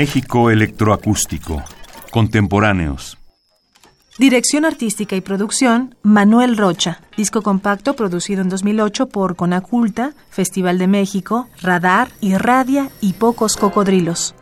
México electroacústico. Contemporáneos. Dirección artística y producción, Manuel Rocha. Disco compacto producido en 2008 por Conaculta, Festival de México, Radar, Irradia y Pocos Cocodrilos.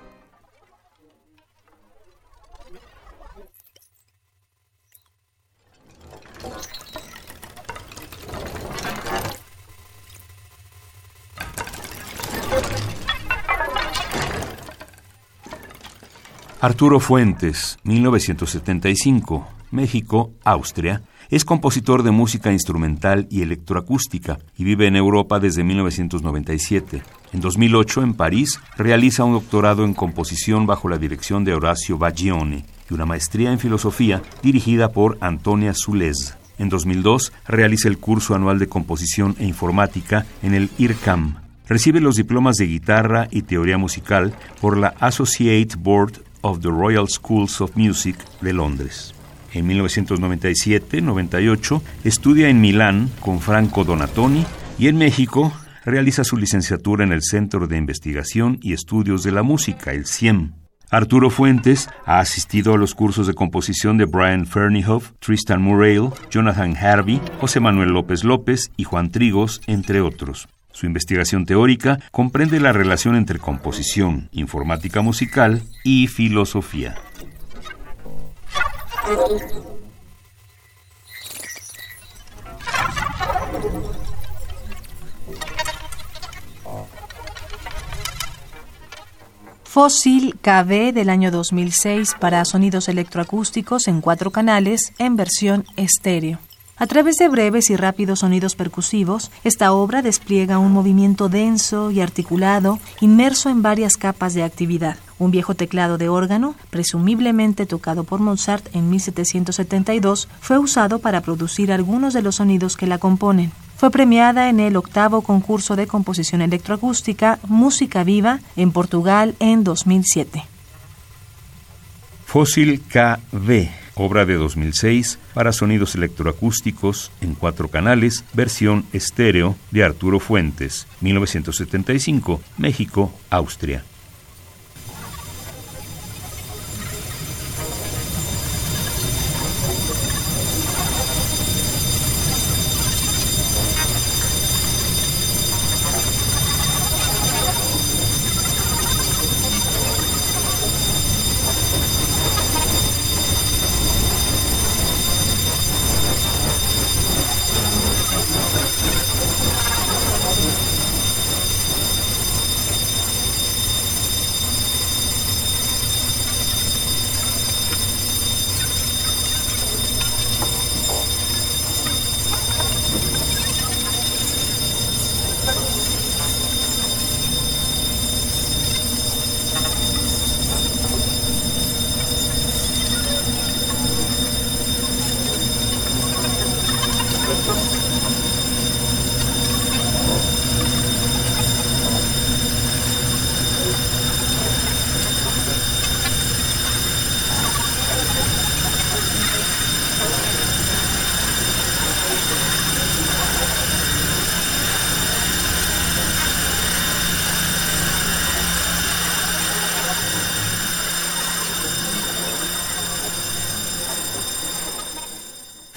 Arturo Fuentes, 1975, México, Austria, es compositor de música instrumental y electroacústica y vive en Europa desde 1997. En 2008, en París, realiza un doctorado en composición bajo la dirección de Horacio Baggione y una maestría en filosofía dirigida por Antonia Zulez. En 2002, realiza el curso anual de composición e informática en el IRCAM. Recibe los diplomas de guitarra y teoría musical por la Associate Board of the Royal Schools of Music de Londres. En 1997-98 estudia en Milán con Franco Donatoni y en México realiza su licenciatura en el Centro de Investigación y Estudios de la Música, el CIEM. Arturo Fuentes ha asistido a los cursos de composición de Brian Ferneyhoff, Tristan Murrell, Jonathan Harvey, José Manuel López López y Juan Trigos, entre otros. Su investigación teórica comprende la relación entre composición, informática musical y filosofía. Fósil KB del año 2006 para sonidos electroacústicos en cuatro canales en versión estéreo. A través de breves y rápidos sonidos percusivos, esta obra despliega un movimiento denso y articulado, inmerso en varias capas de actividad. Un viejo teclado de órgano, presumiblemente tocado por Mozart en 1772, fue usado para producir algunos de los sonidos que la componen. Fue premiada en el octavo concurso de composición electroacústica Música Viva en Portugal en 2007. Fósil KV obra de 2006 para sonidos electroacústicos en cuatro canales, versión estéreo de Arturo Fuentes, 1975, México, Austria.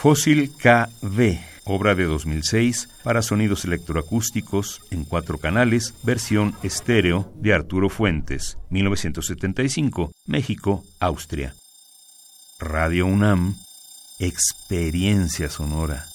Fósil KV, obra de 2006 para sonidos electroacústicos en cuatro canales, versión estéreo de Arturo Fuentes, 1975, México, Austria. Radio UNAM, experiencia sonora.